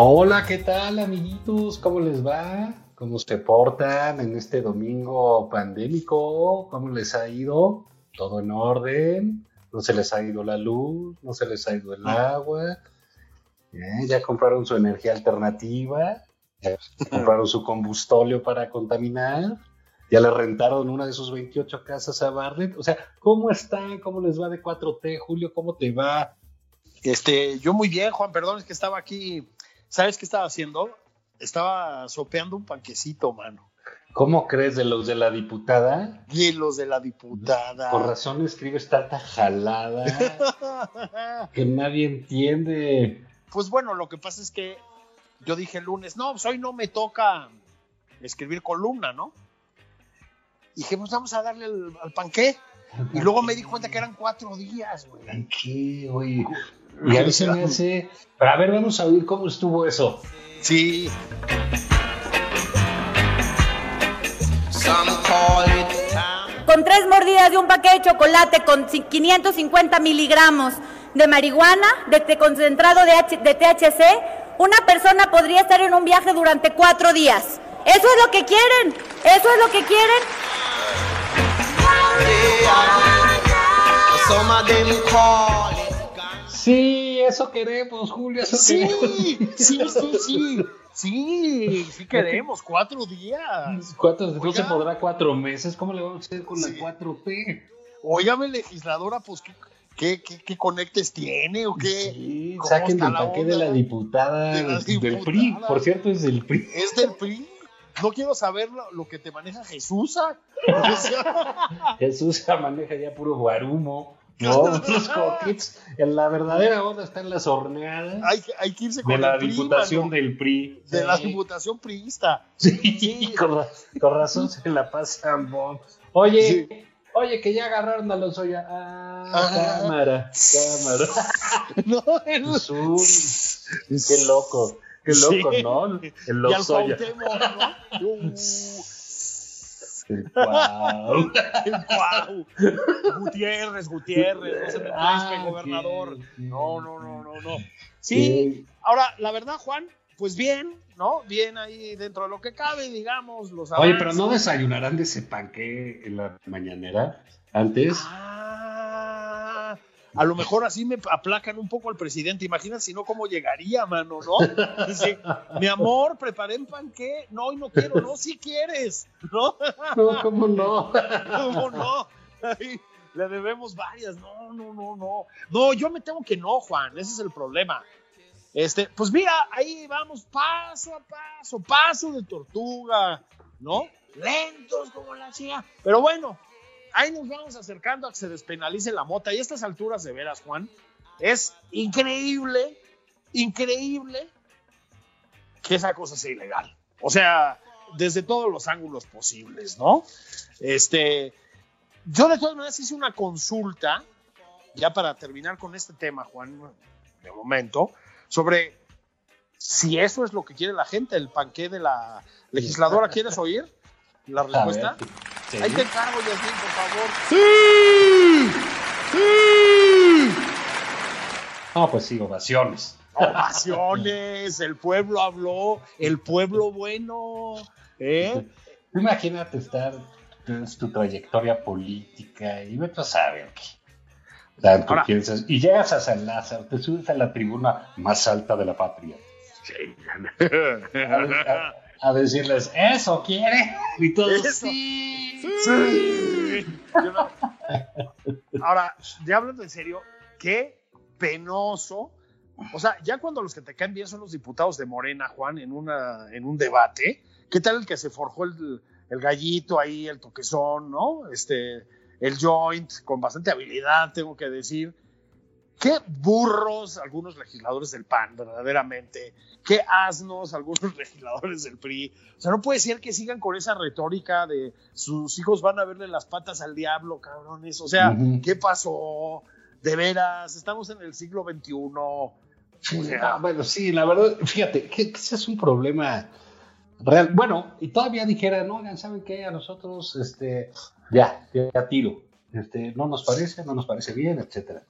Hola, ¿qué tal, amiguitos? ¿Cómo les va? ¿Cómo se portan en este domingo pandémico? ¿Cómo les ha ido? ¿Todo en orden? ¿No se les ha ido la luz? ¿No se les ha ido el agua? ¿Eh? ¿Ya compraron su energía alternativa? ¿Ya compraron su combustóleo para contaminar? ¿Ya le rentaron una de sus 28 casas a Bartlett? O sea, ¿cómo están? ¿Cómo les va de 4T? Julio, ¿cómo te va? Este, yo muy bien, Juan, perdón, es que estaba aquí. ¿Sabes qué estaba haciendo? Estaba sopeando un panquecito, mano. ¿Cómo crees de los de la diputada? Y los de la diputada. Por razón escribes tanta jalada que nadie entiende. Pues bueno, lo que pasa es que yo dije el lunes, no, pues hoy no me toca escribir columna, ¿no? Y dije, pues vamos a darle al, al panqué. Y luego me di cuenta que eran cuatro días, güey. ¿Qué, güey? Y a mí se me hace. Pero a ver, vamos a oír cómo estuvo eso. Sí. Con tres mordidas de un paquete de chocolate con 550 miligramos de marihuana, de concentrado de, H- de THC, una persona podría estar en un viaje durante cuatro días. ¿Eso es lo que quieren? ¿Eso es lo que quieren? Sí, eso queremos, Julio, eso Sí, queremos. sí, sí, sí. Sí, sí queremos, cuatro días. ¿Cuántos? No se podrá cuatro meses. ¿Cómo le vamos a hacer con la 4T? Óigame, legisladora, pues, ¿qué, qué, qué- qué conectes tiene o qué? Sí, ¿Cómo saquen del de la diputada, del. PRI. Por cierto, es del PRI. ¿Es del PRI? No quiero saber lo, lo que te maneja Jesús. ¿ah? Jesús maneja ya puro guarumo. No, los coquets. En la verdadera onda están las horneadas hay, que- hay que irse con de la el PRI, diputación mano. del PRI. De la diputación priista. Sí, con, ra- con razón se la pasan bomb. Oye, Sí. oye, que ya agarraron a los Oya. Ah, Ah. cámara, cámara. No, el- Jesús, qué loco, qué loco, Sí. ¿no? El y al Lozoya. ¿no? Guau. ¡Guau! Gutiérrez, Gutiérrez, no se me Ah, gobernador. No, no, no, no, no. Sí, ahora, la verdad, Juan, pues bien, ¿no? Bien ahí dentro de lo que cabe, digamos, los Oye, pero no desayunarán de ese panque en la mañanera antes. Ah, a lo mejor así me aplacan un poco al presidente. Imagina si no, cómo llegaría, mano, ¿no? Dice, mi amor, preparé en panqué. No, no quiero. No, si quieres, ¿no? No, ¿cómo no? ¿Cómo no? Le debemos varias. No, no, no, no. No, yo me tengo que no, Juan. Ese es el problema. Este, pues mira, ahí vamos paso a paso, paso de tortuga, ¿no? Lentos como la chica. Pero bueno, ahí nos vamos acercando a que se despenalice la mota. Y a estas alturas de veras, Juan, es increíble, increíble que esa cosa sea ilegal. O sea, desde todos los ángulos posibles, ¿no? Este, yo de todas maneras hice una consulta, ya para terminar con este tema, Juan, de momento, sobre si eso es lo que quiere la gente, el panqué de la legisladora. ¿Quieres oír la respuesta? Sí. Ahí te encargo, Yasmin, por favor. ¡Sí! ¡Sí! No, pues sí, ovaciones. ovaciones, el pueblo habló, el pueblo bueno, ¿eh? Imagínate estar, es tu trayectoria política y vete a saber qué. Tanto Ahora- piensas, y llegas a San Lázaro, te subes a la tribuna más alta de la patria. A, a decirles, ¿eso quiere? Y todos, Eso. sí. Sí. No- Ahora, ya hablando en serio, qué penoso. O sea, ya cuando los que te caen bien son los diputados de Morena, Juan, en, una, en un debate, ¿qué tal el que se forjó el, el gallito ahí, el toquezón, ¿no? Este, el joint, con bastante habilidad, tengo que decir. Qué burros algunos legisladores del PAN, verdaderamente. Qué asnos algunos legisladores del PRI. O sea, no puede ser que sigan con esa retórica de sus hijos van a verle las patas al diablo, cabrones. O sea. ¿qué pasó? De veras, estamos en el siglo XXI. Sí, ah, bueno, sí, la verdad, fíjate, que, que ese es un problema real. Bueno, y todavía dijeran, oigan, ¿saben qué? A nosotros, este, ya, ya tiro. Este, no nos parece, no nos parece bien, etcétera.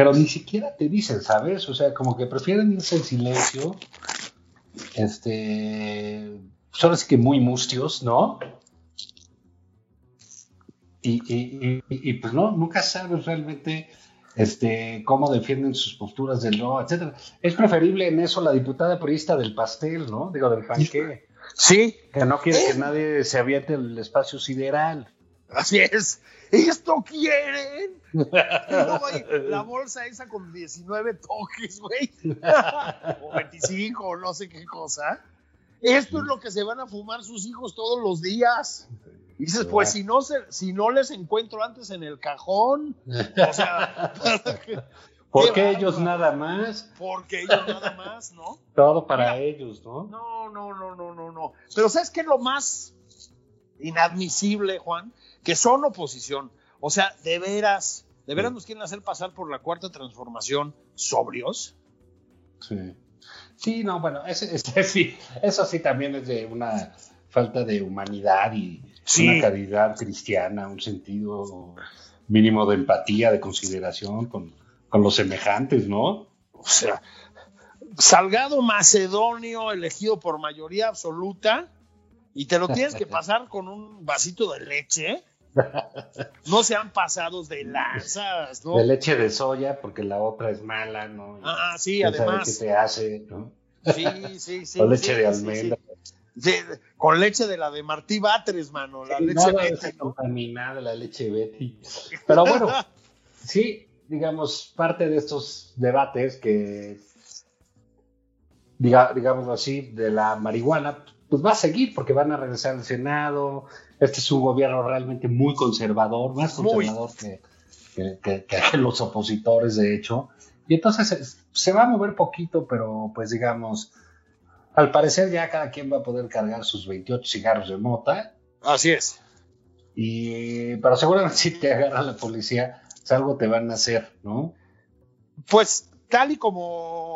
Pero ni siquiera te dicen, ¿sabes? O sea, como que prefieren irse en silencio. Este, son así que muy mustios, ¿no? Y, y- y- y, pues no, nunca sabes realmente este, cómo defienden sus posturas del no, etcétera. Es preferible en eso la diputada priista del pastel, ¿no? Digo, del panque, sí, que no quiere que nadie se aviente el espacio sideral. Así es. ¿Esto quieren? Y luego hay la bolsa esa con 19 toques, güey. o 25, o no sé qué cosa. Esto es lo que se van a fumar sus hijos todos los días. Y dices, pues si no, se, si no les encuentro antes en el cajón, o sea, Porque Qué ellos nada más, porque ellos nada más, ¿no? todo para ellos, ¿no? No, no, no, no, no, no. Pero ¿sabes qué es lo más inadmisible, Juan? Que son oposición. O sea, de veras, de veras nos quieren hacer pasar por la cuarta transformación sobrios. Sí. Sí, no, bueno, ese, ese sí, eso sí también es de una falta de humanidad y Sí. una calidad cristiana, un sentido mínimo de empatía, de consideración con, con los semejantes, ¿no? O sea, Salgado Macedonio elegido por mayoría absoluta y te lo tienes que pasar con un vasito de leche. No sean pasados de lanzas, ¿no? De leche de soya, porque la otra es mala, ¿no? Y Ah, sí, además. qué te hace, ¿no? Sí, sí, sí. o leche sí, de almendra. sí. Sí, con leche de la de Martí Batres, mano, la leche nada de Betty, ¿no? contaminada, la leche Betty. Pero bueno, sí, digamos, parte de estos debates que, diga, digámoslo así, de la marihuana, pues va a seguir porque van a regresar al Senado. Este es un gobierno realmente muy conservador, más conservador que, que- que- que los opositores, de hecho. Y entonces se, se va a mover poquito, pero pues digamos, al parecer ya cada quien va a poder cargar sus 28 cigarros de mota. Así es. Y, pero seguramente si te agarra la policía, pues algo te van a hacer, ¿no? Pues tal y como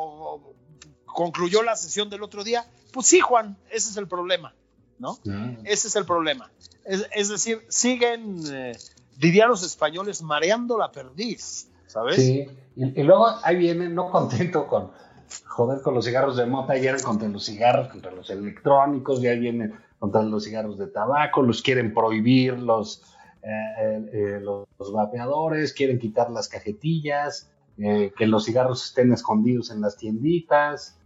concluyó la sesión del otro día, pues sí, Juan, ese es el problema, ¿no? Ese es el problema. Es, es decir, siguen, eh, dirían los españoles, mareando la perdiz, ¿sabes? Sí, y, y luego ahí vienen, no contento con joder con los cigarros de mota, ya eran contra los cigarros, contra los electrónicos, ya vienen contra los cigarros de tabaco, los quieren prohibir los, eh, eh, eh, los, los vapeadores, quieren quitar las cajetillas, eh, que los cigarros estén escondidos en las tienditas,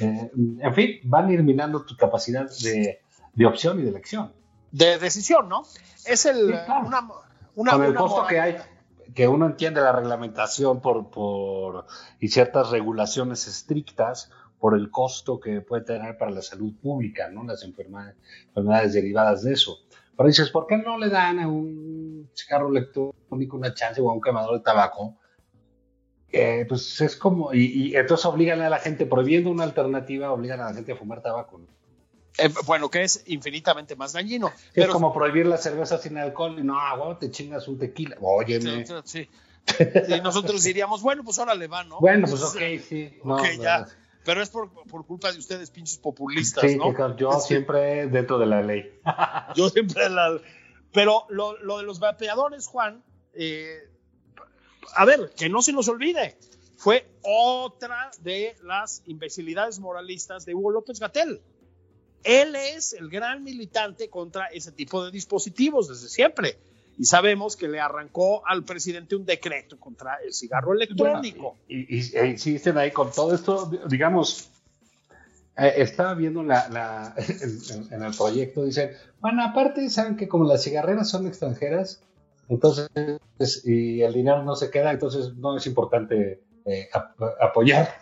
eh, en fin, van a ir minando tu capacidad de, de opción y de elección. De decisión, ¿no? Es el, Sí, claro. una, una, con el una costo que hay, que uno entiende la reglamentación por, por y ciertas regulaciones estrictas por el costo que puede tener para la salud pública, ¿no? Las enferma- enfermedades derivadas de eso. Pero dices, ¿por qué no le dan a un cigarro electrónico una chance o a un quemador de tabaco? Eh, pues es como, y, y entonces obligan a la gente, prohibiendo una alternativa, obligan a la gente a fumar tabaco. ¿no? Eh, bueno, que es infinitamente más dañino. Es Pero como prohibir la cerveza sin alcohol y no, a huevo, te chingas un tequila. Óyeme. Sí, sí. Y nosotros diríamos, bueno, pues ahora le va, ¿no? Bueno, pues ok, sí. No, ya. Pero es por, por culpa de ustedes, pinches populistas, Sí, ¿no? yo Sí. siempre dentro de la ley. Yo siempre la... Pero lo, lo de los vapeadores, Juan, eh, a ver, que no se nos olvide. fue otra de las imbecilidades moralistas de Hugo López Gatel. Él es el gran militante contra ese tipo de dispositivos desde siempre. Y sabemos que le arrancó al presidente un decreto contra el cigarro electrónico. y, y, e insisten ahí con todo esto, digamos, eh, estaba viendo la, en, el proyecto, dicen, bueno, aparte saben que como las cigarreras son extranjeras, entonces, y el dinero no se queda, entonces no es importante eh, apoyar.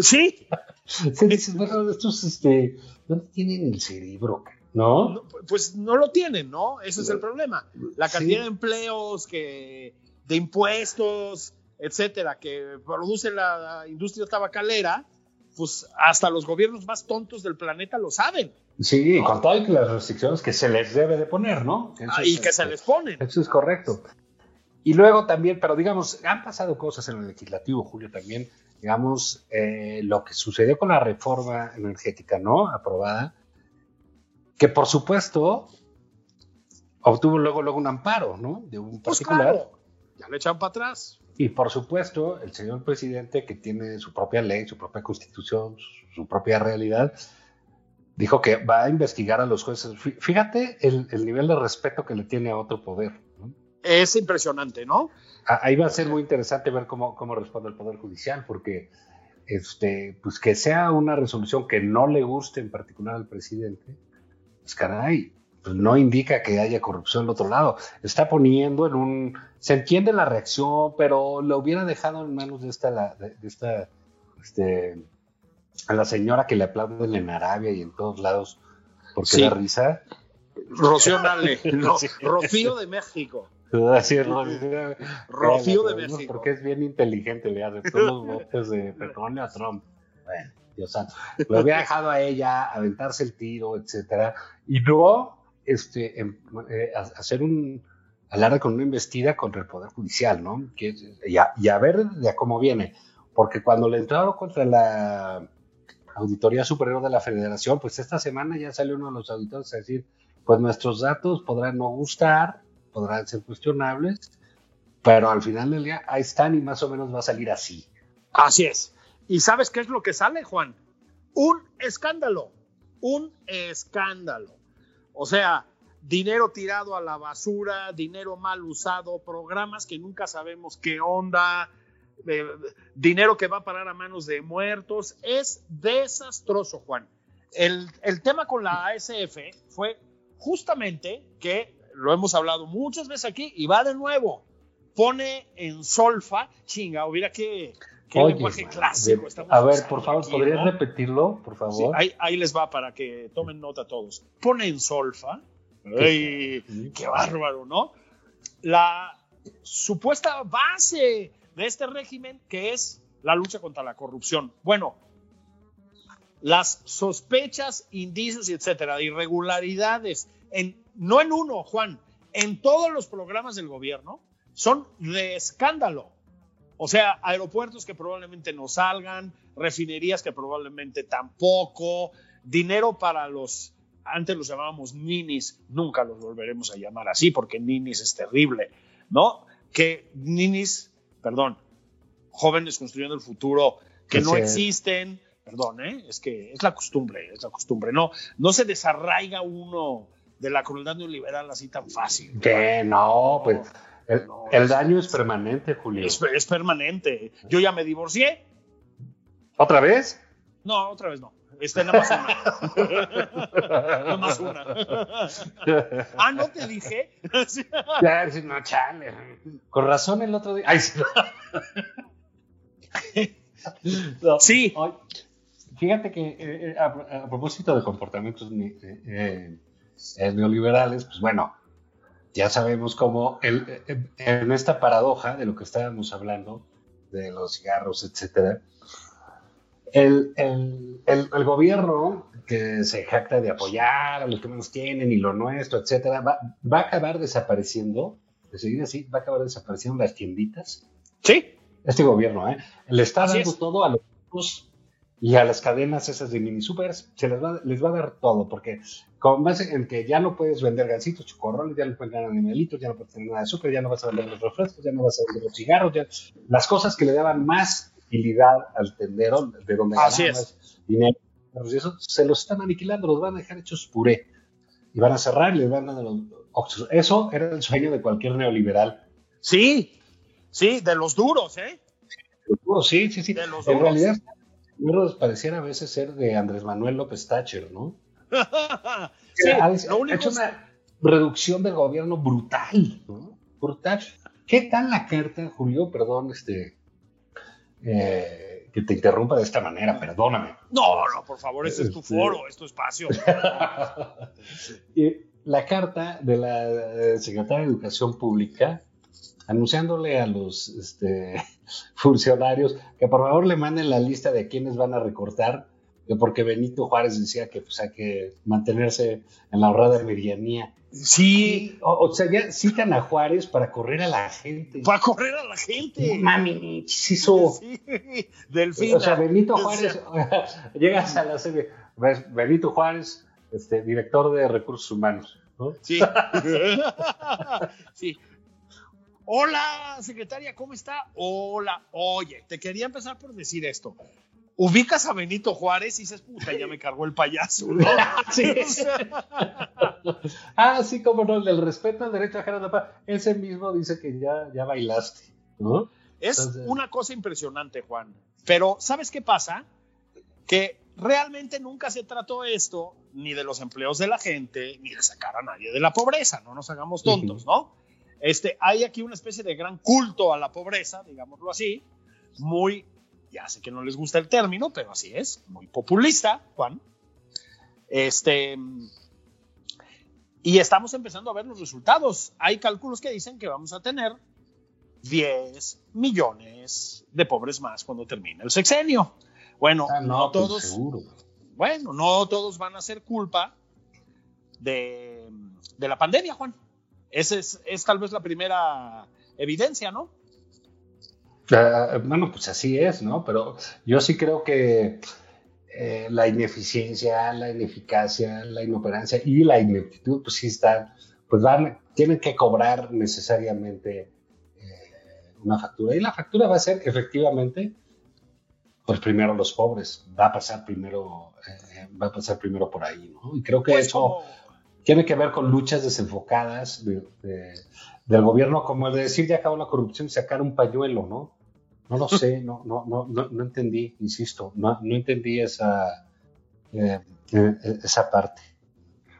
Sí. sí dices, bueno, estos, este, ¿dónde tienen el cerebro? ¿No? Pues no lo tienen, ¿no? Ese es el problema. La cantidad de empleos, que, de impuestos, etcétera, que produce la industria tabacalera, pues hasta los gobiernos más tontos del planeta lo saben. Sí, con todas las restricciones que se les debe de poner, ¿no? Ah, y que se les ponen. Eso es correcto. Y luego también, pero digamos, han pasado cosas en el legislativo, Julio, también, digamos, eh, lo que sucedió con la reforma energética, ¿no? Aprobada, que por supuesto obtuvo luego, luego un amparo, ¿no? De un pues particular. Pues claro, ya le echan para atrás. Y por supuesto, el señor presidente, que tiene su propia ley, su propia constitución, su propia realidad, dijo que va a investigar a los jueces. Fíjate el, nivel de respeto que le tiene a otro poder. Es impresionante, ¿no? Ahí va a ser muy interesante ver cómo, cómo responde el Poder Judicial, porque este, pues que sea una resolución que no le guste en particular al presidente, pues caray, pues no indica que haya corrupción al otro lado. Está poniendo en un... Se entiende la reacción, pero lo hubiera dejado en manos de esta, de, esta, este, a la señora que le aplauden en Arabia y en todos lados porque da risa. Rocío Nale, Rocío de México. Rocío, de México. Porque es bien inteligente, le hace todos los votos de petróleo a Trump. Bueno, Dios santo. Lo había dejado a ella aventarse el tiro, etcétera. Y luego este, eh, hacer un alarde con una investida contra el Poder Judicial, ¿no? Que, y, a, ver de cómo viene. Porque cuando le entraron contra la Auditoría Superior de la Federación, pues esta semana ya salió uno de los auditores a decir, pues nuestros datos podrán no gustar, podrán ser cuestionables, pero al final del día ahí están y más o menos va a salir así. Así es. ¿Y sabes qué es lo que sale, Juan? Un escándalo, un escándalo. O sea, dinero tirado a la basura, dinero mal usado, programas que nunca sabemos qué onda, eh, dinero que va a parar a manos de muertos. Es desastroso, Juan. El, el tema con la ASF fue justamente que lo hemos hablado muchas veces aquí y va de nuevo. Pone en solfa, chinga, hubiera que ¿Qué lenguaje clásico A ver, por favor, ¿podrías repetirlo, por favor? ahí, les va para que tomen nota todos. Pone en solfa. Ay, qué bárbaro, ¿no? La supuesta base de este régimen que es la lucha contra la corrupción. Bueno, las sospechas, indicios, etcétera, de irregularidades, en, no en uno, Juan, en todos los programas del gobierno, son de escándalo. O sea, aeropuertos que probablemente no salgan, refinerías que probablemente tampoco, dinero para los, antes los llamábamos ninis, nunca los volveremos a llamar así porque ninis es terrible, ¿no? Que ninis, perdón, jóvenes construyendo el futuro que no existen, perdón, ¿eh? es que es la costumbre, es la costumbre, no, no se desarraiga uno de la crueldad neoliberal así tan fácil. Que no, pues el, daño es permanente, Julio. Es, permanente. Yo ya me divorcié. ¿Otra vez? No, otra vez no. Está nada más una. nada más una. ah, ¿no te dije? ya, no, chale. Con razón el otro día. Ay, sí. Fíjate que eh, eh, a, propósito de comportamientos eh, neoliberales, pues bueno, ya sabemos cómo el, en esta paradoja de lo que estábamos hablando, de los cigarros, etcétera, el, el, gobierno que se jacta de apoyar a los que menos tienen y lo nuestro, etcétera, va, va, a acabar desapareciendo, de seguir así, va a acabar desapareciendo las tienditas. Sí. Este gobierno, ¿eh? Le está dando todo a los y a las cadenas esas de mini supers se les va, les va a dar todo, porque con base en que ya no puedes vender gancitos, chocorroles, ya no puedes vender animalitos, ya no puedes tener nada de azúcar, ya no vas a vender los refrescos, ya no vas a vender los cigarros, ya, las cosas que le daban más utilidad al tendero, de donde Así es. más dinero, y eso se los están aniquilando, los van a dejar hechos puré. Y van a cerrar y les van a dar los Oxxos. Eso era el sueño de cualquier neoliberal. Sí, sí, de los duros, ¿eh? Oh, sí, sí, sí. De los en duros. realidad, los pareciera a veces ser de Andrés Manuel López Thatcher, ¿no? sí, ha, ha hecho una reducción del gobierno brutal, ¿no? Brutal. ¿Qué tal la carta, Julio? Perdón, este, eh, que te interrumpa de esta manera, perdóname. No, no, por favor, este es tu Este- foro, es tu espacio. La carta de la eh, secretaria de Educación Pública anunciándole a los este, funcionarios que por favor le manden la lista de quienes van a recortar, que porque Benito Juárez decía que pues, hay que mantenerse en la honrada medianía. Sí, O, o sea, ya citan a Juárez para correr a la gente. para correr a la gente. Mami, se hizo. Sí, Delfina. O sea, Benito O Juárez, llegas a la serie, Benito Juárez, este, director de recursos humanos. ¿no? Sí. sí. Hola, secretaria, ¿cómo está? Hola. Oye, te quería empezar por decir esto. Ubicas a Benito Juárez y dices, puta, ya me cargó el payaso, ¿no? Sí. O sea, Ah, sí, como no, el del respeto al derecho a la paz. Ese mismo dice que ya, ya bailaste, ¿no? es Entonces- una cosa impresionante, Juan. Pero, ¿sabes qué pasa? Que realmente nunca se trató esto ni de los empleos de la gente, ni de sacar a nadie de la pobreza, no nos hagamos tontos, ¿no? Este, hay aquí una especie de gran culto a la pobreza, digámoslo así, muy, ya sé que no les gusta el término, pero así es, muy populista, Juan. Este, y estamos empezando a ver los resultados. Hay cálculos que dicen que vamos a tener 10 millones de pobres más cuando termine el sexenio. Bueno, Ah, no, no, pues, todos, seguro. bueno, no todos van a ser culpa de, de la pandemia, Juan. Esa es, es tal vez la primera evidencia, ¿no? Ah, bueno, pues así es, ¿no? Pero yo sí creo que eh, la ineficiencia, la ineficacia, la inoperancia y la ineptitud, pues sí están, pues van, tienen que cobrar necesariamente eh, una factura. Y la factura va a ser efectivamente, pues primero los pobres, va a pasar primero, eh, va a pasar primero por ahí, ¿no? Y creo que Pues eso como- tiene que ver con luchas desenfocadas de- de- del gobierno, como el de decir ya acabó la corrupción y sacar un pañuelo, ¿no? No lo sé, no, no, no, no, no entendí, insisto, no, no entendí esa, eh, eh, esa parte.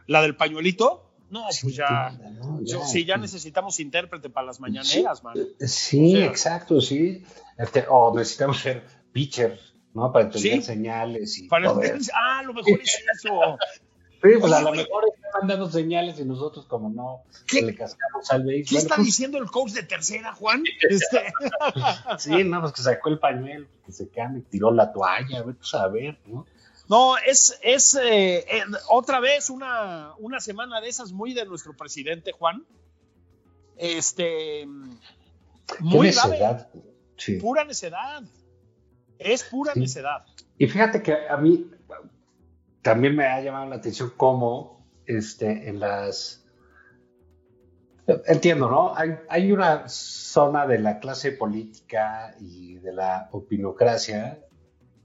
la del pañuelito, no, pues ya, No, yo- sí, ya necesitamos intérprete para las mañaneras, man. Sí, O sea- exacto, sí. Este, o necesitamos ser pitcher, ¿no? Para entender Sí. señales y Para- ah, lo mejor es eso. Sí, pues a lo mejor mandando señales y nosotros como no ¿Qué? le cascamos al béisbol. ¿Qué está pues, diciendo el coach de tercera, Juan? Este, Sí, no, pues que sacó el pañuelo, que se cambie, tiró la toalla, a ver, pues a ver, ¿no? no, es, es eh, eh, otra vez una, una semana de esas muy de nuestro presidente, Juan. Este, muy grave, necedad. Sí. pura necedad. Es pura Sí. necedad. Y fíjate que a mí también me ha llamado la atención cómo este, en las... Entiendo, ¿no? Hay, hay una zona de la clase política y de la opinocracia,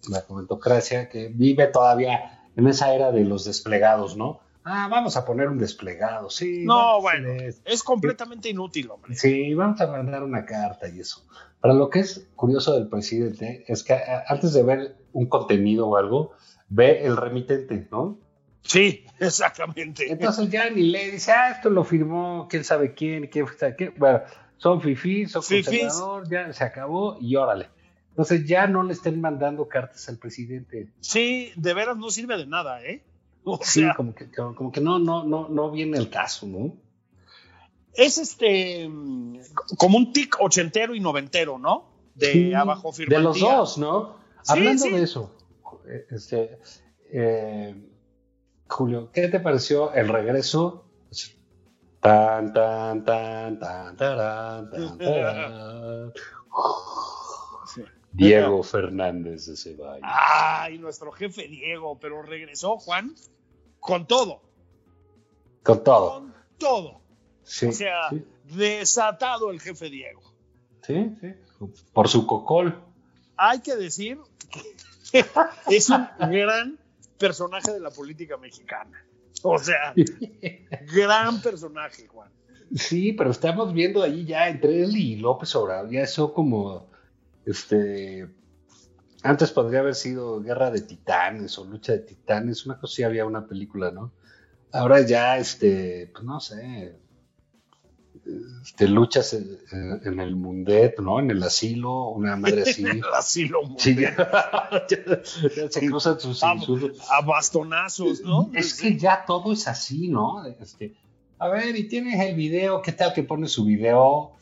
la comentocracia, que vive todavía en esa era de los desplegados, ¿no? Ah, vamos a poner un desplegado, sí. No, bueno, es completamente inútil, hombre. Sí, vamos a mandar una carta y eso. Para lo que es curioso del presidente es que antes de ver un contenido o algo, ve el remitente, ¿no? Sí, exactamente. Entonces ya ni le dice, ah, esto lo firmó quién sabe quién, quién sabe qué. Bueno, son fifís, son conservador, ya se acabó y órale. Entonces ya no le estén mandando cartas al presidente. Sí, de veras no sirve de nada, ¿eh? O Sí, sea, como que, como, como que no, no, no, no viene el caso, ¿no? es este mm, como un tic ochentero y noventero, ¿no? De Sí, abajo De firmantía. los dos, ¿no? Sí, Hablando sí. de eso, eh, este, eh, Julio, ¿qué te pareció el regreso? Tan, tan, tan, tan, tarán, tan, tarán. Sí. Diego Fernández de Ceballos. Ay, nuestro jefe Diego, pero regresó Juan con todo, Con todo. con todo. Sí, o sea, sí, desatado el jefe Diego. sí, sí. Por su cocol. hay que decir que es un gran personaje de la política mexicana. O sea, gran personaje, Juan. Sí, pero estamos viendo ahí ya entre él y López Obrador, ya eso como, este, antes podría haber sido Guerra de Titanes o Lucha de Titanes, una cosa sí había una película, ¿no? Ahora ya, este, pues no sé, este, luchas en, el Mundet, ¿no? En el asilo, una madre así. en el asilo, sí, ya, se cruzan sus a, a, bastonazos, ¿no? Es que ya todo es así, ¿no? Este, a ver, y tienes el video, ¿qué tal que pone su video?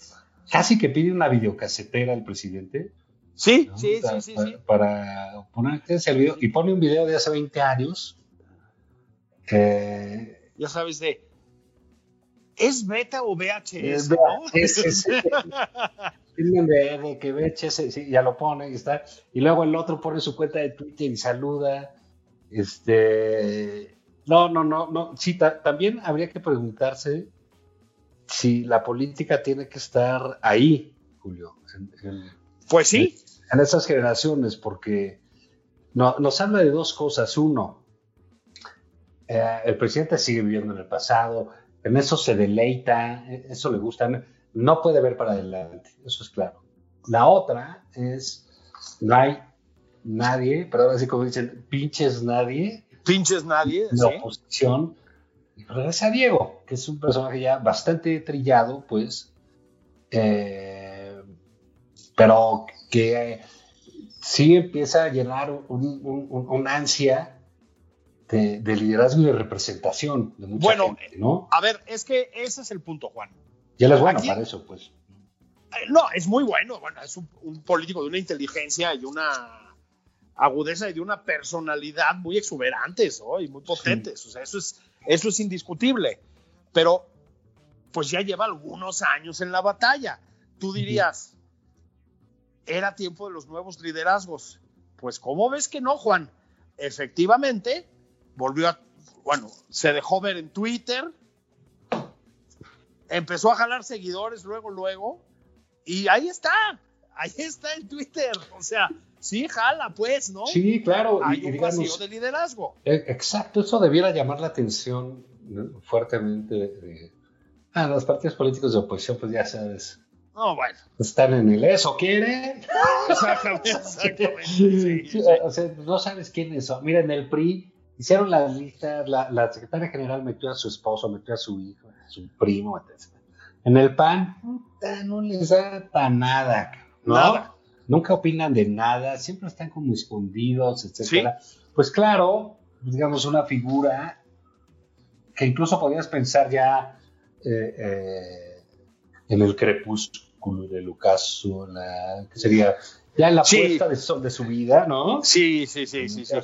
Casi que pide una videocasetera al presidente. Sí, sí, sí, sí, para, Para poner ese video, y pone un video de hace 20 años. Que, ya sabes, de ¿Es beta o VHS? Es VHS. ¿no? que VHS, sí, ya lo pone y está. Y luego el otro pone su cuenta de Twitter y saluda. Este. No, no, no, no. Sí, también habría que preguntarse si la política tiene que estar ahí, Julio. pues sí. En, esas generaciones, porque no, nos habla de dos cosas. Uno, eh, el presidente sigue viviendo en el pasado en eso se deleita, eso le gusta, no puede ver para adelante, eso es claro. La otra es, no hay nadie, pero ahora sí como dicen, pinches nadie. Pinches nadie. La oposición. Y regresa Diego, que es un personaje ya bastante trillado, pues, eh, pero que sí empieza a llenar un ansia de, liderazgo y de representación de mucha bueno, gente, ¿no? A ver, es que ese es el punto, Juan. Y él es bueno para eso, pues. Eh, no, es muy bueno, bueno, es un, político de una inteligencia y una agudeza y de una personalidad muy exuberantes ¿no? y muy potentes. O sea, eso es, eso es indiscutible. Pero, pues ya lleva algunos años en la batalla. Tú dirías, era tiempo de los nuevos liderazgos. Pues, ¿cómo ves que no, Juan? Efectivamente, volvió a, bueno, se dejó ver en Twitter, empezó a jalar seguidores luego, luego, y ahí está, ahí está en Twitter, o sea, sí jala, pues, ¿no? Sí, claro. Hay un vacío de liderazgo. E, exacto, eso debiera llamar la atención fuertemente a los partidos políticos de oposición, pues ya sabes. No, bueno. Están en el eso, ¿quieren? Exactamente, exactamente. o sea, no sabes quiénes son. Mira, en el PRI hicieron las listas, la, secretaria general metió a su esposo, metió a su hijo, a su primo, etc. En el PAN, no les da para nada, ¿no? Nunca opinan de nada, siempre están como escondidos, etcétera. Pues claro, digamos, una figura que incluso podrías pensar ya eh, eh, en el crepúsculo de Lucas, que sería ya en la puesta de de su vida, ¿no? Sí, sí, sí, sí, sí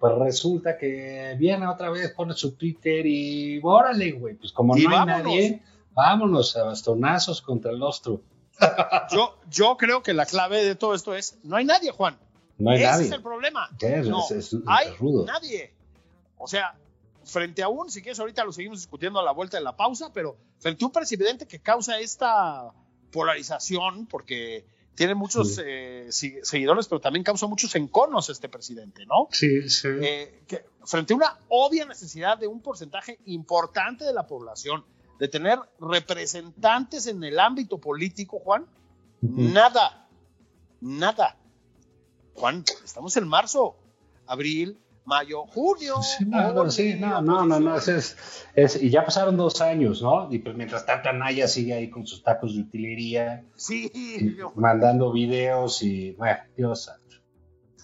pues resulta que viene otra vez, pone su Twitter y órale, güey, pues como no hay nadie, vámonos a bastonazos contra el ostro. yo, yo creo que la clave de todo esto es, no hay nadie, Juan. No hay Ese es el problema. Es, no, es, hay nadie. O sea, frente a un, si quieres ahorita lo seguimos discutiendo a la vuelta de la pausa, pero frente a un presidente que causa esta polarización, porque tiene muchos eh, seguidores, pero también causa muchos enconos este presidente, ¿no? Sí, sí. Eh, frente a una obvia necesidad de un porcentaje importante de la población de tener representantes en el ámbito político, Juan, nada, nada. Juan, estamos en marzo, abril, mayo, junio. Sí, no, sí, no, no, no, no, es, es, y ya pasaron dos años, ¿no? Y pues mientras tanto Anaya sigue ahí con sus tacos de utilería. Sí. mandando videos y, bueno, Dios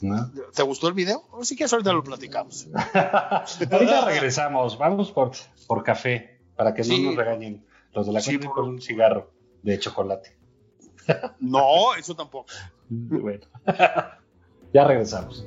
¿no? ¿Te gustó el video? O si quieres ahorita lo platicamos. ahorita regresamos, vamos por, por café, para que no nos regañen los de la sí, por un cigarro de chocolate. no, eso tampoco. bueno, ya regresamos.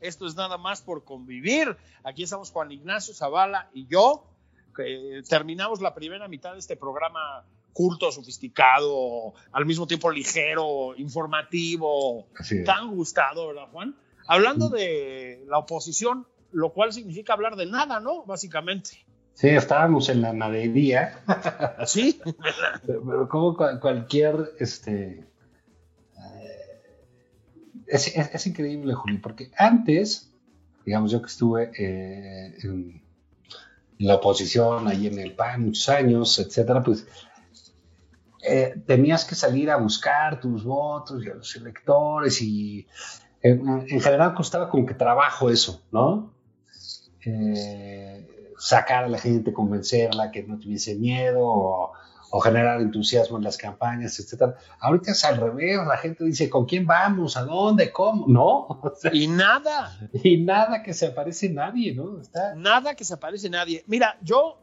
Esto es nada más por convivir. Aquí estamos Juan Ignacio Zavala y yo. terminamos la primera mitad de este programa culto, sofisticado, al mismo tiempo ligero, informativo, tan gustado, ¿verdad, Juan? Hablando de la oposición, lo cual significa hablar de nada, ¿no? Básicamente. Sí, estábamos en la nadería, Sí, pero como cual- cualquier, este, es, es- increíble, Juli, porque antes, digamos, yo que estuve eh, en, la oposición, ahí en el PAN, muchos años, etcétera, pues eh, tenías que salir a buscar tus votos y a los electores y en, en general costaba como que trabajo eso, ¿no? Eh, sacar a la gente, convencerla que no tuviese miedo o, o generar entusiasmo en las campañas, etcétera. Ahorita es al revés, la gente dice, ¿con quién vamos? ¿A dónde? ¿Cómo? No, O sea, y nada. y nada que se aparece nadie, ¿no? Está... Nada que se parece a nadie. Mira, yo,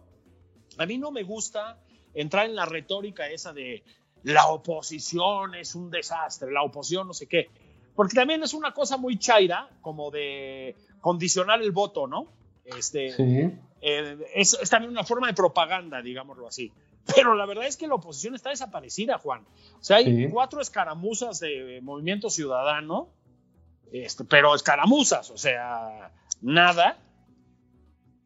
a mí no me gusta entrar en la retórica esa de la oposición es un desastre, la oposición no sé qué, porque también es una cosa muy chaira, como de condicionar el voto, ¿no? Este, Sí. eh, es, es también una forma de propaganda, digámoslo así. Pero la verdad es que la oposición está desaparecida, Juan. O sea, hay Sí. cuatro escaramuzas de Movimiento Ciudadano, este, pero escaramuzas, o sea, nada.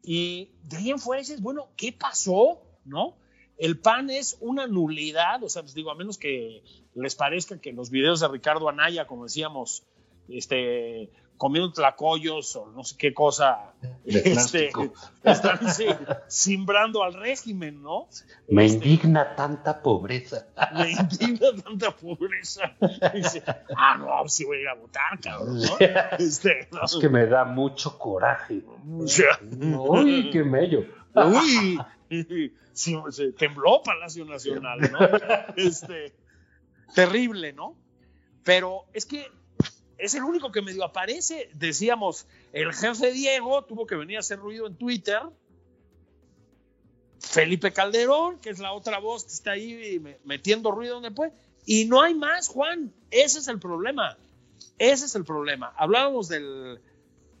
Y de ahí en fuera dices, bueno, ¿qué pasó? ¿No? El PAN es una nulidad, o sea, pues digo, a menos que les parezca que los videos de Ricardo Anaya, como decíamos, este, comiendo tlacoyos o no sé qué cosa, este, están sí, simbrando al régimen, ¿no? Me Este, indigna tanta pobreza. me indigna tanta pobreza. Dice, ah, no, sí voy a ir a votar, cabrón, ¿no? Este, no. Es que me da mucho coraje. Uy, qué mello. Uy, sí, se tembló Palacio Nacional, ¿no? Este, terrible, ¿no? Pero es que es el único que medio aparece. Decíamos, el jefe Diego tuvo que venir a hacer ruido en Twitter. Felipe Calderón, que es la otra voz que está ahí me- metiendo ruido donde puede. Y no hay más, Juan. Ese es el problema. Ese es el problema. Hablábamos del,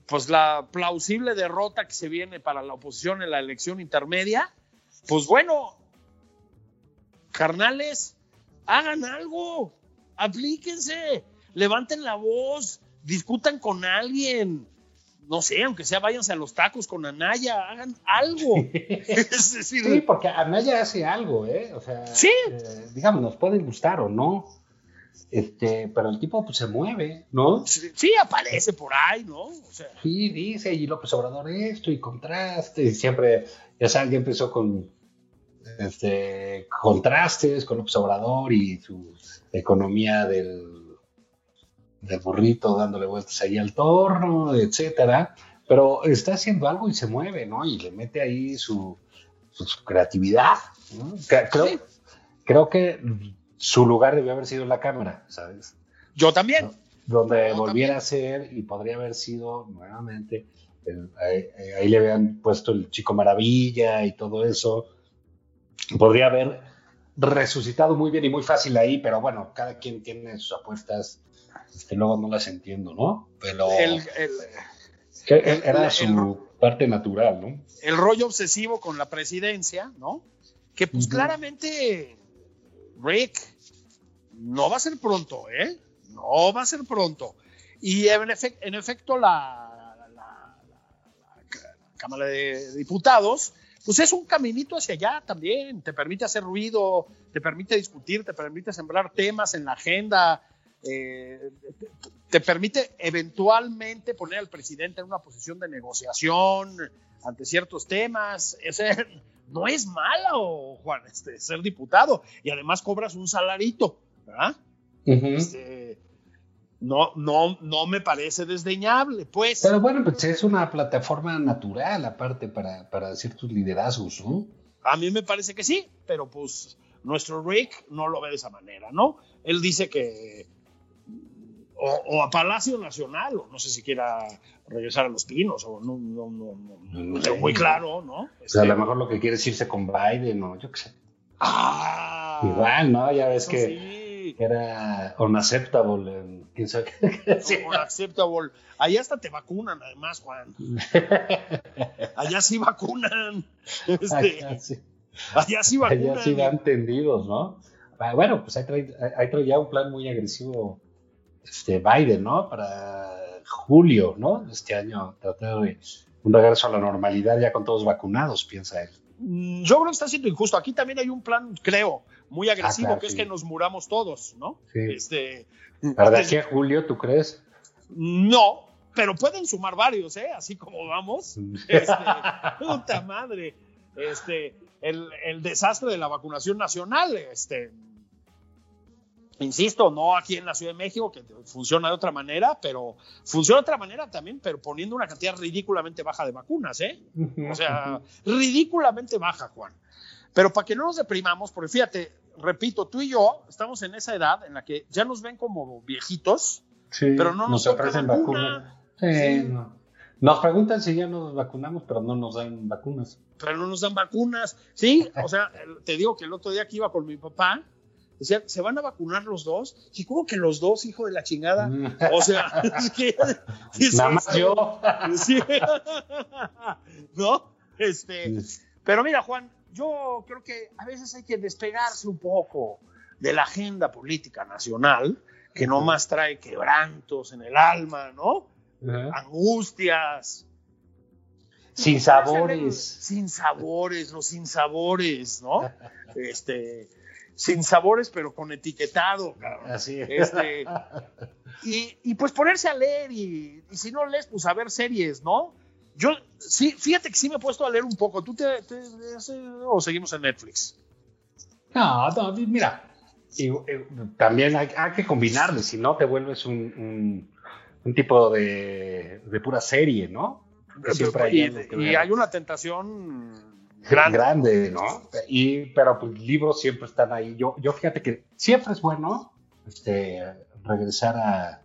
pues la plausible derrota que se viene para la oposición en la elección intermedia, pues bueno, carnales, hagan algo, aplíquense, levanten la voz, discutan con alguien, no sé, aunque sea váyanse a los tacos con Anaya, hagan algo. es decir, Sí, porque Anaya hace algo, ¿eh? O sea, Sí. eh, digamos, nos pueden gustar o no. Este, pero el tipo pues se mueve, ¿no? sí, aparece por ahí, ¿no? O sea, Sí, dice, y López Obrador esto, y contraste, y siempre, ya saben, ya empezó con este, contrastes con López Obrador y su economía del, del burrito dándole vueltas ahí al torno, etcétera. Pero está haciendo algo y se mueve, ¿no? Y le mete ahí su, su, su creatividad, Creo, Sí. creo que su lugar debió haber sido la Cámara, ¿sabes? yo también. donde volviera a ser y podría haber sido nuevamente, el- ahí, ahí le habían puesto el Chico Maravilla y todo eso, podría haber resucitado muy bien y muy fácil ahí, pero bueno, cada quien tiene sus apuestas, este, luego no las entiendo, ¿no? Pero era su parte natural, ¿no? El rollo obsesivo con la presidencia, ¿no? Que pues claramente Rick no va a ser pronto, ¿eh? No va a ser pronto. Y en, efecto la, la, Cámara de Diputados pues es un caminito hacia allá también, te permite hacer ruido, te permite discutir, te permite sembrar temas en la agenda, eh, te, permite eventualmente poner al presidente en una posición de negociación ante ciertos temas. no es malo, Juan, este, ser diputado y además cobras un salarito, ¿verdad? no, no, no me parece desdeñable, pues. Pero bueno, pues es una plataforma natural, aparte, para, para ciertos liderazgos, ¿no? A mí me parece que sí, pero pues nuestro Rick no lo ve de esa manera, ¿no? Él dice que o, a Palacio Nacional, o no sé si quiera regresar a Los Pinos, o no, no, no, no, muy claro, ¿no? o sea, a lo este mejor lo que quiere es irse con Biden, o yo qué sé. Ah, Igual, ¿no? Ya ves que era unacceptable. ¿Quién sabe qué unacceptable. Allá hasta te vacunan, además, Juan. Allá sí vacunan. Este, allá, sí. allá sí vacunan. Allá sí dan tendidos, ¿no? Ah, bueno, pues ahí trae, ya un plan muy agresivo este, Biden, ¿no? Para julio, ¿no? Este año, tratar de un regreso a la normalidad ya con todos vacunados, piensa él. Mm, yo creo que está siendo injusto. Aquí también hay un plan, creo, muy ah, agresivo, que es que nos muramos todos, ¿no? Sí. Este, ¿Para de aquí a julio, tú crees? No, pero pueden sumar varios, ¿eh? Así como vamos. Este, puta madre. Este, el, el, desastre de la vacunación nacional, este, insisto, no aquí en la Ciudad de México, que funciona de otra manera, pero funciona de otra manera también, pero poniendo una cantidad ridículamente baja de vacunas, ¿eh? O sea, ridículamente baja, Juan. Pero para que no nos deprimamos, porque fíjate, repito, tú y yo estamos en esa edad en la que ya nos ven como viejitos, pero no nos, ofrecen vacunas. Nos preguntan si ya nos vacunamos, pero no nos dan vacunas. Pero no nos dan vacunas, sí. O sea, te digo que el otro día que iba con mi papá, Decía, ¿se van a vacunar los dos? Y como que los dos, hijo de la chingada. Mm. O sea, es que. Nada más yo. ¿No? Este. Pero mira, Juan, yo creo que a veces hay que despegarse un poco de la agenda política nacional, que no más trae quebrantos en el alma, ¿no? Angustias. Sin sabores. Sin sabores, los sinsabores, ¿no? Este sin sabores, pero con etiquetado, cabrón. Así es. Este, y, pues ponerse a leer y, si no lees, pues a ver series, ¿no? Yo, sí, fíjate que sí me he puesto a leer un poco. ¿Tú te, o seguimos en Netflix? No, no mira, también hay, que combinarle, si no te vuelves un, un, tipo de, de, pura serie, ¿no? Siempre hay y hay una tentación grande, ¿no? Y, pero pues libros siempre están ahí. Yo, yo fíjate que siempre es bueno este, regresar a,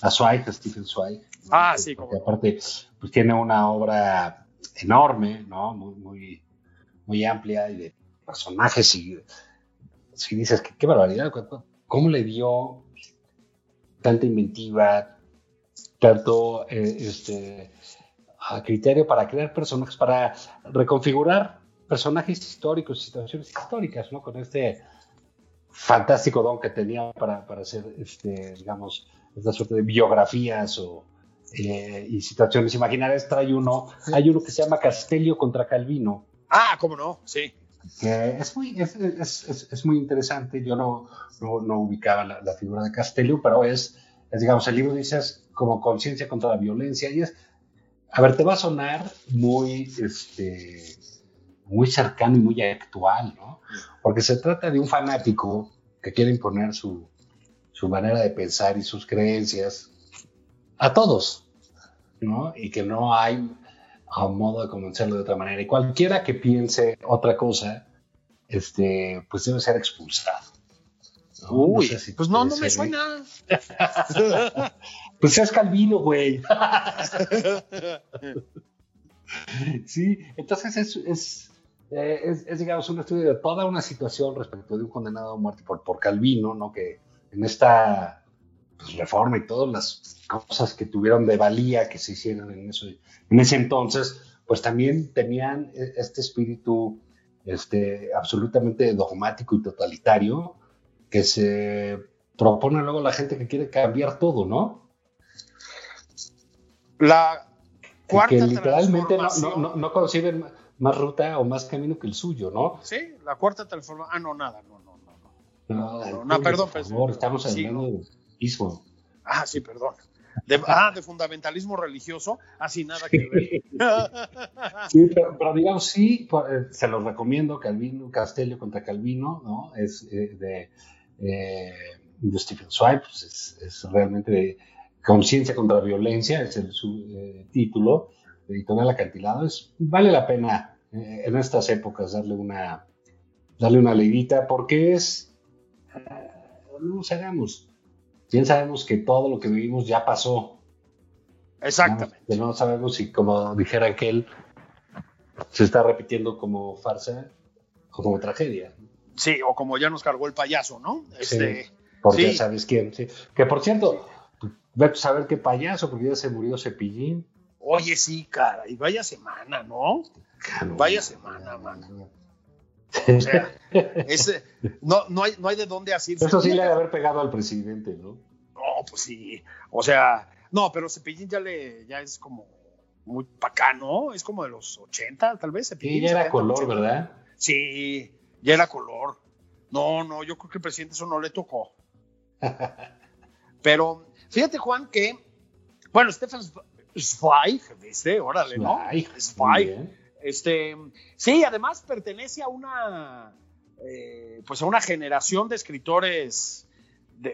a Zweig, a Stephen Zweig. Ah, sí, Porque aparte, pues tiene una obra enorme, ¿no? Muy, muy, muy amplia y de personajes y si dices que qué barbaridad, ¿cómo le dio tanta inventiva, tanto eh, este, criterio para crear personajes, para reconfigurar personajes históricos situaciones históricas, ¿no? Con este fantástico don que tenía para, para hacer, este, digamos, esta suerte de biografías o, eh, y situaciones imaginarias. Trae uno, hay uno que se llama Castelio contra Calvino. Ah, cómo no, sí. Que es muy, es, es, es, muy interesante. Yo no, no, ubicaba la, la, figura de Castelio, pero es, digamos, el libro dice como conciencia contra la violencia y es a ver, te va a sonar muy, este, muy cercano y muy actual, ¿no? Porque se trata de un fanático que quiere imponer su, su manera de pensar y sus creencias a todos, ¿no? Y que no hay un modo de convencerlo de otra manera. Y cualquiera que piense otra cosa, este, pues debe ser expulsado. Uy, pues no, no me suena. Pues es Calvino, güey. sí, entonces es, eh, es, digamos, un estudio de toda una situación respecto de un condenado a muerte por, por Calvino, ¿no? Que en esta pues, reforma y todas las cosas que tuvieron de valía que se hicieron en, eso, en ese entonces, pues también tenían e, este espíritu este, absolutamente dogmático y totalitario que se propone luego la gente que quiere cambiar todo, ¿no? La cuarta que literalmente no, no, no, conciben más ruta o más camino que el suyo, ¿no? Sí, la cuarta transformación. Ah, no, nada, no, no, no. No, no, no, perdón, por favor, estamos hablando de ismo. Ah, sí, perdón. De, ah, de fundamentalismo religioso, así nada que ver. sí, pero, digamos, sí, eh, se los recomiendo, Calvino, Castello contra Calvino, ¿no? Es eh, de eh, Stephen Swipe, pues es, es, realmente de conciencia contra la violencia, es el, su eh, título, editorial acantilado, es, vale la pena eh, en estas épocas darle una, darle una leidita, porque es, eh, no nos hagamos, bien sabemos que todo lo que vivimos ya pasó. Exactamente. No, no sabemos si, como dijera aquel, se está repitiendo como farsa o como tragedia. Sí, o como ya nos cargó el payaso, ¿no? Este, porque ya sabes quién. Sí. Que por cierto, ve a saber qué payaso, porque ya se murió Cepillín. Oye, sí, cara, y vaya semana, ¿no? Vaya semana, mano. O sea, ese, no, no, hay, no hay de dónde asirse. Eso sí le ha haber pegado al presidente, ¿no? No, pues sí. O sea, no, pero Cepillín ya le, ya es como muy ¿no? Es como de los 80, tal vez. Cepillín, sí, ya era color, ¿verdad? Sí, ya era color. No, no, yo creo que el presidente eso no le tocó. Pero fíjate, Juan, que, bueno, Stefan Zweig, ¿viste? Órale, ¿no? Zweig este, sí, además pertenece a una, eh, pues a una generación de escritores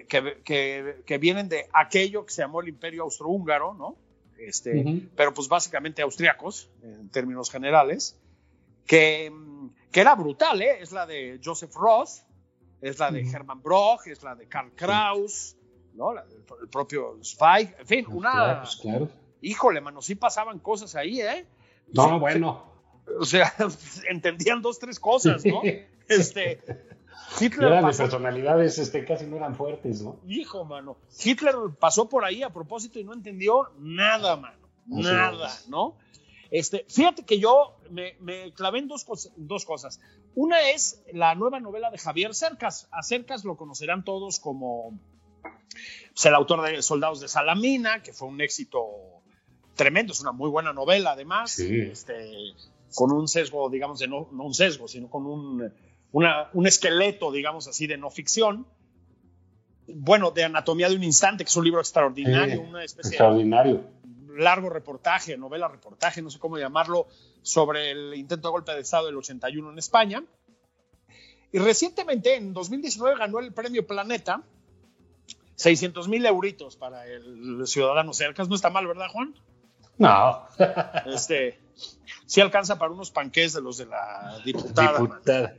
que, vienen de aquello que se llamó el Imperio Austrohúngaro, ¿no? Este, Pero pues básicamente austriacos, en términos generales, que, que, era brutal, ¿eh? Es la de Joseph Roth, es la de Hermann Broch, es la de Karl Kraus, ¿no? el, propio Zweig, en fin, una... Claro, Híjole, mano, sí pasaban cosas ahí, ¿eh? No, bueno o sea, entendían dos, tres cosas, ¿no? Este, Hitler eran pasó, de personalidades este, casi no eran fuertes, ¿no? Hijo, mano. Hitler pasó por ahí a propósito y no entendió nada, mano. Nada, ¿no? Este, fíjate que yo me, me clavé en dos, dos, cosas. Una es la nueva novela de Javier Cercas. A Cercas lo conocerán todos como pues, el autor de Soldados de Salamina, que fue un éxito tremendo. Es una muy buena novela, además. Sí. Este, con un sesgo, digamos, de no, no un sesgo, sino con un, un esqueleto, digamos así, de no ficción. Bueno, de Anatomía de un Instante, que es un libro extraordinario, una especie extraordinario. de largo reportaje, novela reportaje, no sé cómo llamarlo, sobre el intento de golpe de Estado del 81 en España. Y recientemente, en 2019, ganó el premio Planeta, 600 mil euritos para el ciudadano cercas. No está mal, ¿verdad, Juan? No. este, sí alcanza para unos panqués de los de la diputada. Diputada.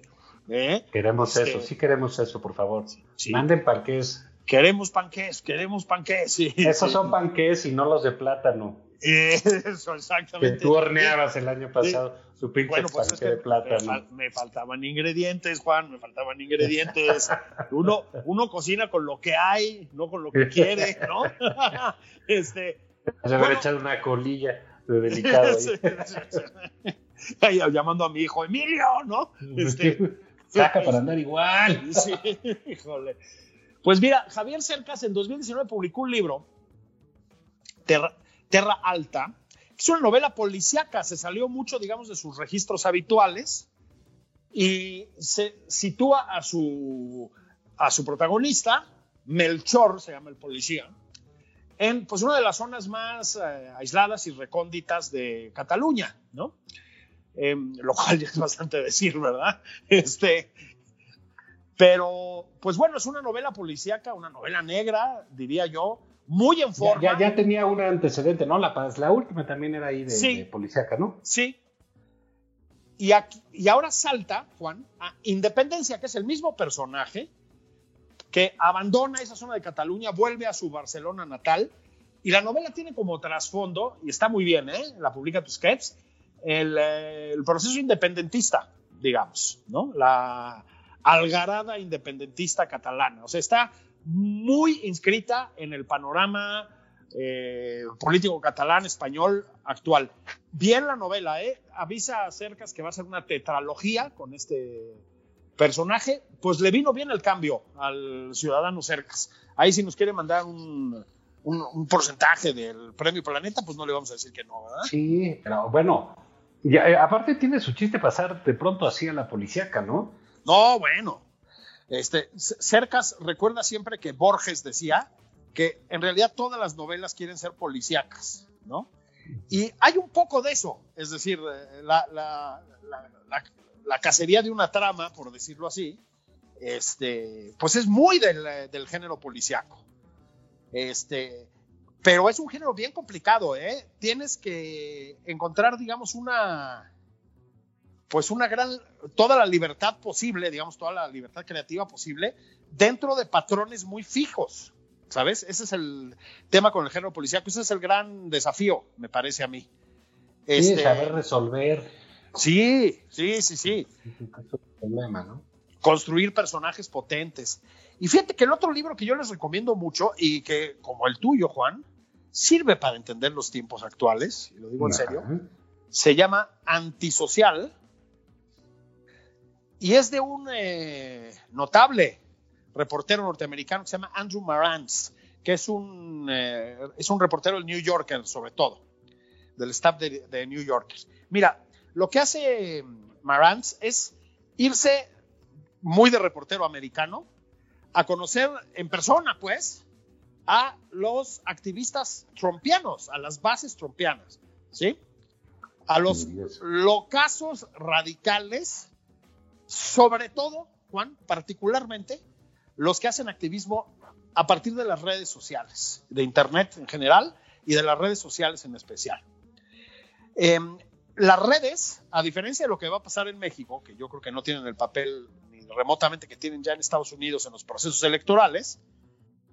¿Eh? Queremos eso, este, sí queremos eso, por favor. Manden panqués. Queremos panqués, queremos panqués. Esos son panqués y no los de plátano. Eso, exactamente. Que tú horneabas el año pasado su pinche bueno, pues de plátano. Me, faltaban ingredientes, Juan, me faltaban ingredientes. Uno, uno cocina con lo que hay, no con lo que quiere, ¿no? este, Has haber echado una colilla de delicado ahí. llamando a mi hijo Emilio, ¿no? Este, Saca para andar igual. Sí, híjole. Pues mira, Javier Cercas en 2019 publicó un libro, Terra, Alta, que es una novela policíaca, se salió mucho, digamos, de sus registros habituales y se sitúa a su, a su protagonista, Melchor, se llama el policía, en pues, una de las zonas más eh, aisladas y recónditas de Cataluña, ¿no? Em, lo cual ya es bastante decir, ¿verdad? Este, pero, pues bueno, es una novela policíaca, una novela negra, diría yo, muy en forma. Ya, ya, tenía un antecedente, ¿no? La, la última también era ahí de, sí, policíaca, ¿no? Sí. Y, aquí, y ahora salta, Juan, a Independencia, que es el mismo personaje, que abandona esa zona de Cataluña, vuelve a su Barcelona natal, y la novela tiene como trasfondo, y está muy bien, ¿eh? la publica Tusquets, el, eh, el proceso independentista digamos, ¿no? La algarada independentista catalana. O sea, está muy inscrita en el panorama eh, político catalán, español actual. Bien la novela, ¿eh? Avisa a Cercas que va a ser una tetralogía con este personaje. Pues le vino bien el cambio al ciudadano Cercas. Ahí si nos quiere mandar un, un, porcentaje del premio Planeta, pues no le vamos a decir que no, ¿verdad? Sí, pero bueno, eh, aparte tiene su chiste pasar de pronto así a la policíaca, ¿no? No, bueno. Este, Cercas recuerda siempre que Borges decía que en realidad todas las novelas quieren ser policíacas, ¿no? Y hay un poco de eso, es decir, eh, la, la, cacería de una trama, por decirlo así, este, pues es muy del, del género policíaco. Este, pero es un género bien complicado, ¿eh? Tienes que encontrar, digamos, una, pues una gran, toda la libertad posible, digamos, toda la libertad creativa posible, dentro de patrones muy fijos, ¿sabes? Ese es el tema con el género policial, ese es el gran desafío, me parece a mí. Este, saber resolver. Sí, sí, sí, sí. Es un problema, ¿no? Construir personajes potentes. Y fíjate que el otro libro que yo les recomiendo mucho y que, como el tuyo, Juan, sirve para entender los tiempos actuales, y lo digo en serio, se llama Antisocial y es de un eh, notable reportero norteamericano que se llama Andrew Marantz, que es un, eh, es un reportero del New Yorker, sobre todo, del staff de, de New Yorker. Mira, lo que hace Marantz es irse muy de reportero americano, a conocer en persona, pues, a los activistas trompianos, a las bases trompianas, ¿sí? A los locazos radicales, sobre todo, Juan, particularmente, los que hacen activismo a partir de las redes sociales, de Internet en general y de las redes sociales en especial. Em, las redes, a diferencia de lo que va a pasar en México, que yo creo que no tienen el papel remotamente que tienen ya en Estados Unidos en los procesos electorales,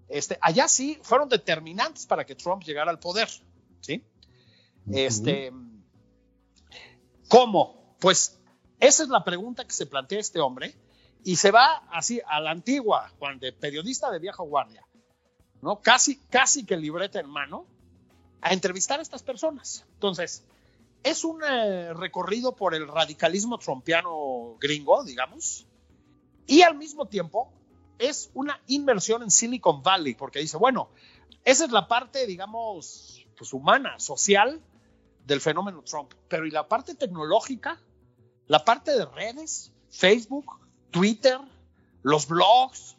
este, allá sí fueron determinantes para que Trump llegara al poder. ¿sí? este, ¿Cómo? Pues esa es la pregunta que se plantea este hombre y se va así a la antigua, Juan, de periodista de vieja guardia, ¿no? Casi, casi que libreta en mano, a entrevistar a estas personas. Entonces, es un eh, recorrido por el radicalismo trompiano gringo, digamos, y al mismo tiempo es una inversión en Silicon Valley, porque dice, bueno, esa es la parte, digamos, pues humana, social del fenómeno Trump, pero ¿y la parte tecnológica? La parte de redes, Facebook, Twitter, los blogs,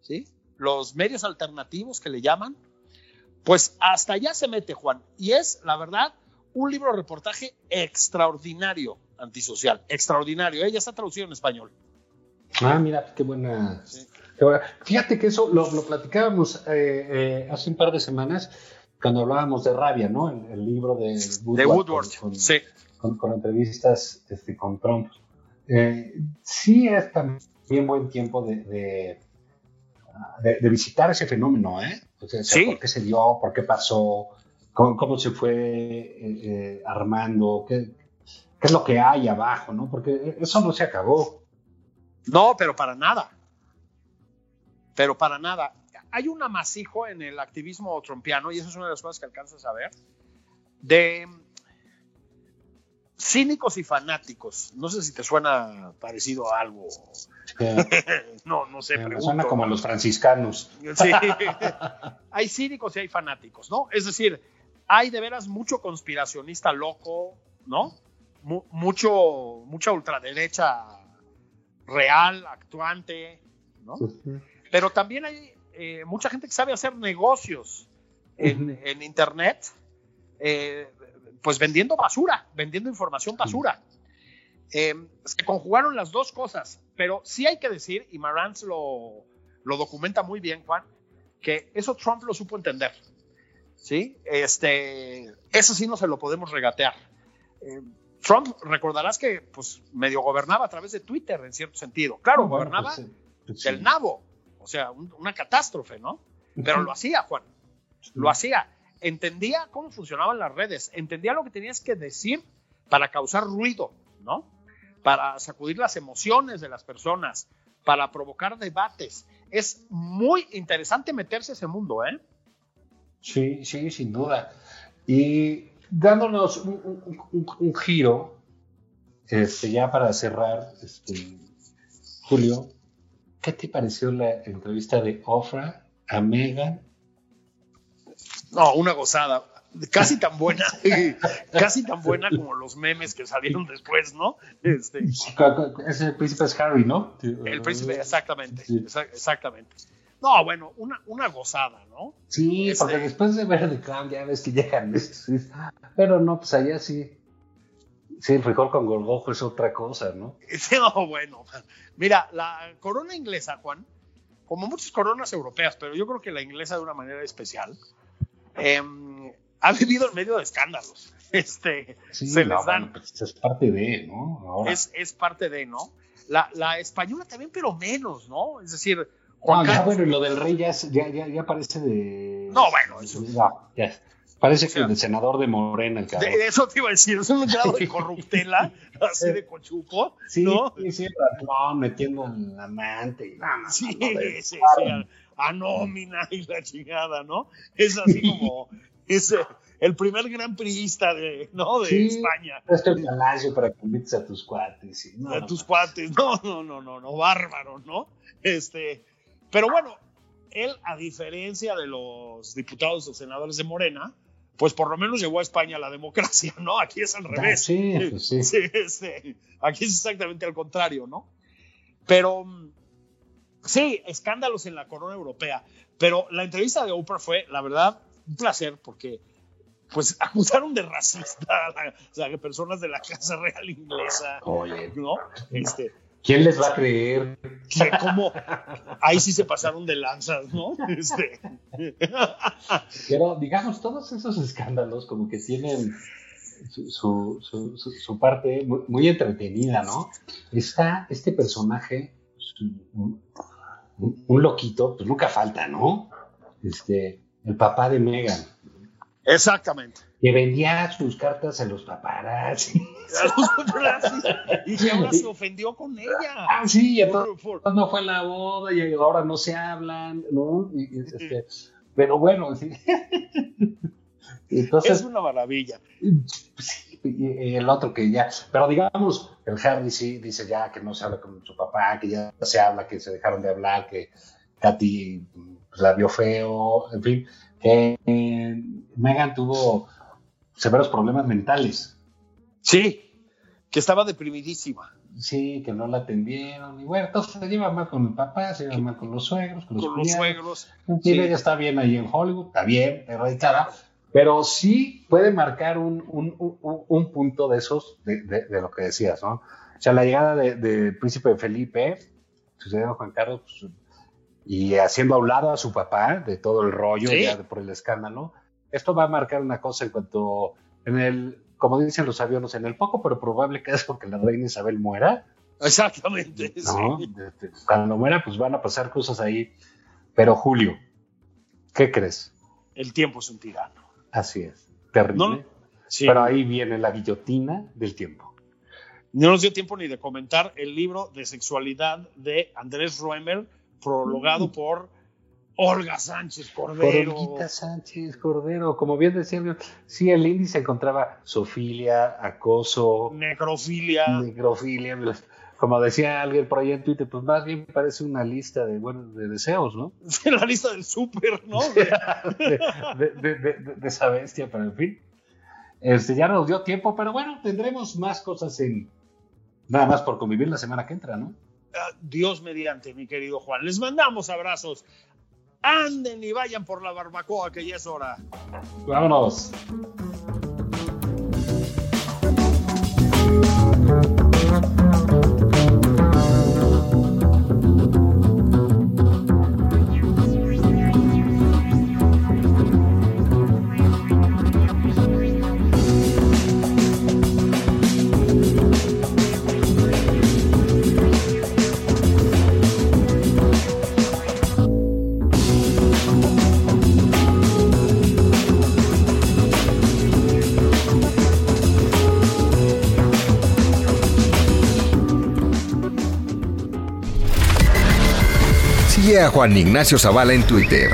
¿sí? Los medios alternativos que le llaman, pues hasta allá se mete Juan. Y es, la verdad, un libro de reportaje extraordinario antisocial, extraordinario. ¿eh? Ya está traducido en español. Ah, mira, qué buena. Fíjate que eso lo, platicábamos eh, eh, hace un par de semanas cuando hablábamos de Rabia, ¿no? El, libro de Woodward. De Woodward, con, sí. Con, entrevistas este, con Trump. Eh, sí es también buen tiempo de, de, visitar ese fenómeno, ¿eh? ¿Por qué se dio? ¿Por qué pasó? ¿Cómo, se fue armando? ¿Qué, ¿Qué es lo que hay abajo, no? Porque eso no se acabó. No, pero para nada. Pero para nada. Hay un amasijo en el activismo trompiano, y eso es una de las cosas que alcanzas a ver, de cínicos y fanáticos. No sé si te suena parecido a algo. no, no sé. Me suena como a los franciscanos. Sí. hay cínicos y hay fanáticos, ¿no? Es decir, hay de veras mucho conspiracionista loco, ¿no? mucho, mucha ultraderecha real, actuante, ¿no? Pero también hay eh, mucha gente que sabe hacer negocios en, Internet, eh, pues vendiendo basura, vendiendo información basura. Eh, se conjugaron las dos cosas, pero sí hay que decir, y Marantz lo, lo documenta muy bien, Juan, que eso Trump lo supo entender. ¿Sí? Este, eso sí no se lo podemos regatear. Trump, recordarás que pues medio gobernaba a través de Twitter en cierto sentido. Claro, gobernaba pues, pues, del nabo, o sea, una catástrofe, ¿no? Pero lo hacía, Juan. Lo hacía. Entendía cómo funcionaban las redes, entendía lo que tenías que decir para causar ruido, ¿no? para sacudir las emociones de las personas, para provocar debates. Es muy interesante meterse ese mundo, ¿eh? Sí, sí, sin duda. Y dándonos un, giro, este, ya para cerrar, este, Julio, ¿qué te pareció la entrevista de Ofra a Megan? No, una gozada. Casi tan buena, casi tan buena como los memes que salieron después, ¿no? Este, Ese príncipe es Harry, ¿no? El príncipe, exactamente, exactamente. No, bueno, una, una gozada, ¿no? Sí, este, porque después de ver The Crown ya ves que llegan Pero no, pues allá sí. Sí, el frijol con gorgojo es otra cosa, ¿no? No, bueno. Mira, la corona inglesa, Juan, como muchas coronas europeas, pero yo creo que la inglesa de una manera especial, em, ha vivido en medio de escándalos. Este, se les dan. Pues es parte de, ¿no? Es, es parte de, ¿no? La, la española también, pero menos, ¿no? Es decir, Juan no, ya, bueno, lo del rey ya, ya, ya, parece de. No, bueno, eso. ya. Parece que el senador de Morena, el cabrón. De eso te iba a decir, es un grado de corruptela, así de cochupo, sí, ¿no? Sí, sí, no, metiendo en la amante y nada. Sí, sí, sí, a, nómina y la chingada, ¿no? Es así como, es el primer gran priista de, ¿no? de España. Esto es palacio para que invites a tus cuates. a tus cuates, no, no, no, no, no, bárbaro, ¿no? Este, pero bueno, él, a diferencia de los diputados o senadores de Morena, pues por lo menos llevó a España la democracia, ¿no? Aquí es al ah, revés. Sí, pues sí. sí aquí es exactamente al contrario, ¿no? Pero sí, escándalos en la corona europea. Pero la entrevista de Oprah fue, la verdad, un placer porque pues acusaron de racista a, sea, personas de la Casa Real Inglesa, Oye. ¿no? Este, ¿Quién les va a creer? Que como ahí sí se pasaron de lanzas, ¿no? Este. Pero digamos, todos esos escándalos como que tienen su, su, su, parte muy, entretenida, ¿no? Está este personaje, un, un, loquito, pues nunca falta, ¿no? Este, el papá de Megan. Exactamente que vendía sus cartas a los paparazzi. A los paparazzi. Y que ahora se ofendió con ella. Ah, sí, entonces no fue la boda y ahora no se hablan, ¿no? Este, pero bueno, sí. Entonces, es una maravilla. Sí, el otro que ya, pero digamos, el Harry sí dice ya que no se habla con su papá, que ya se habla, que se dejaron de hablar, que Katy pues, la vio feo, en fin, eh, Megan tuvo severos problemas mentales. Sí, que estaba deprimidísima. Sí, que no la atendieron. Y bueno, entonces se lleva mal con el papá, se lleva mal con los suegros, con los, con los suegros. Sí. Ella está bien ahí en Hollywood, está bien, erradicada, pero sí puede marcar un, punto de esos, de, lo que decías, ¿no? O sea, la llegada del príncipe Felipe, sucedió Juan Carlos, pues, y haciendo a un lado a su papá de todo el rollo, ya por el escándalo, esto va a marcar una cosa en cuanto, en el, como dicen los aviones, en el poco pero probable caso que la reina Isabel muera. Exactamente. Cuando muera, pues van a pasar cosas ahí. Pero Julio, ¿qué crees? El tiempo es un tirano. Así es, terrible. Pero ahí viene la guillotina del tiempo. No nos dio tiempo ni de comentar el libro de sexualidad de Andrés Roemer, prologado mm. por Olga Sánchez Cordero. Olguita Sánchez Cordero, como bien decía, sí, el índice encontraba sofilia, acoso, necrofilia. Necrofilia, como decía alguien por ahí en Twitter, pues más bien parece una lista de buenos de deseos, ¿no? la lista del súper, ¿no? de, esa bestia, pero en fin. Este, ya nos dio tiempo, pero bueno, tendremos más cosas en nada más por convivir la semana que entra, ¿no? Ah, Dios mediante, mi querido Juan. Les mandamos abrazos anden y vayan por la barbacoa que ya es hora. Vámonos. A Juan Ignacio Zavala en Twitter.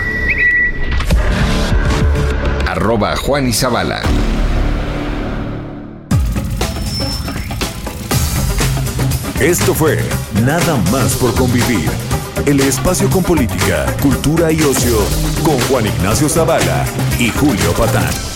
Arroba Juan y Zavala. Esto fue Nada más por convivir. El espacio con política, cultura y ocio con Juan Ignacio Zavala y Julio Patán.